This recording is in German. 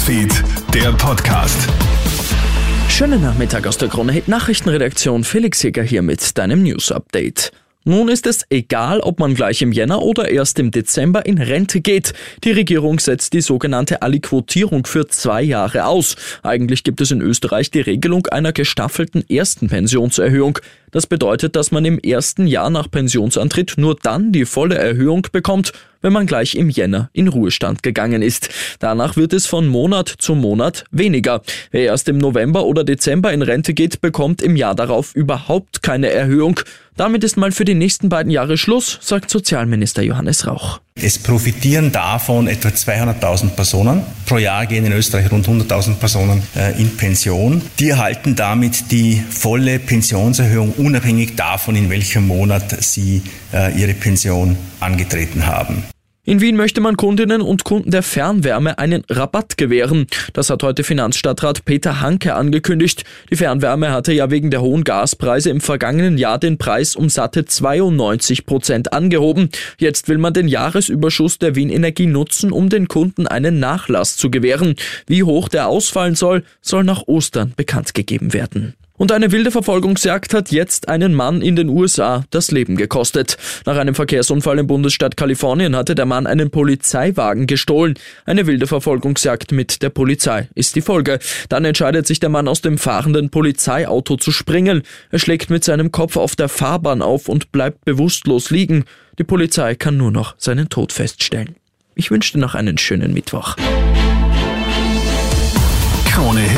Newsfeed, der Podcast. Schönen Nachmittag aus der Krone Hit Nachrichtenredaktion. Felix Jäger hier mit deinem News Update. Nun ist es egal, ob man gleich im Jänner oder erst im Dezember in Rente geht. Die Regierung setzt die sogenannte Aliquotierung für zwei Jahre aus. Eigentlich gibt es in Österreich die Regelung einer gestaffelten ersten Pensionserhöhung. Das bedeutet, dass man im ersten Jahr nach Pensionsantritt nur dann die volle Erhöhung bekommt, wenn man gleich im Jänner in Ruhestand gegangen ist. Danach wird es von Monat zu Monat weniger. Wer erst im November oder Dezember in Rente geht, bekommt im Jahr darauf überhaupt keine Erhöhung. Damit ist mal für die nächsten beiden Jahre Schluss, sagt Sozialminister Johannes Rauch. Es profitieren davon etwa 200.000 Personen. Pro Jahr gehen in Österreich rund 100.000 Personen äh, in Pension. Die erhalten damit die volle Pensionserhöhung, unabhängig davon, in welchem Monat sie äh, ihre Pension angetreten haben. In Wien möchte man Kundinnen und Kunden der Fernwärme einen Rabatt gewähren. Das hat heute Finanzstadtrat Peter Hanke angekündigt. Die Fernwärme hatte ja wegen der hohen Gaspreise im vergangenen Jahr den Preis um satte 92 Prozent angehoben. Jetzt will man den Jahresüberschuss der Wien Energie nutzen, um den Kunden einen Nachlass zu gewähren. Wie hoch der ausfallen soll, soll nach Ostern bekannt gegeben werden. Und eine wilde Verfolgungsjagd hat jetzt einen Mann in den USA das Leben gekostet. Nach einem Verkehrsunfall im Bundesstaat Kalifornien hatte der Mann einen Polizeiwagen gestohlen. Eine wilde Verfolgungsjagd mit der Polizei ist die Folge. Dann entscheidet sich der Mann aus dem fahrenden Polizeiauto zu springen. Er schlägt mit seinem Kopf auf der Fahrbahn auf und bleibt bewusstlos liegen. Die Polizei kann nur noch seinen Tod feststellen. Ich wünsche dir noch einen schönen Mittwoch.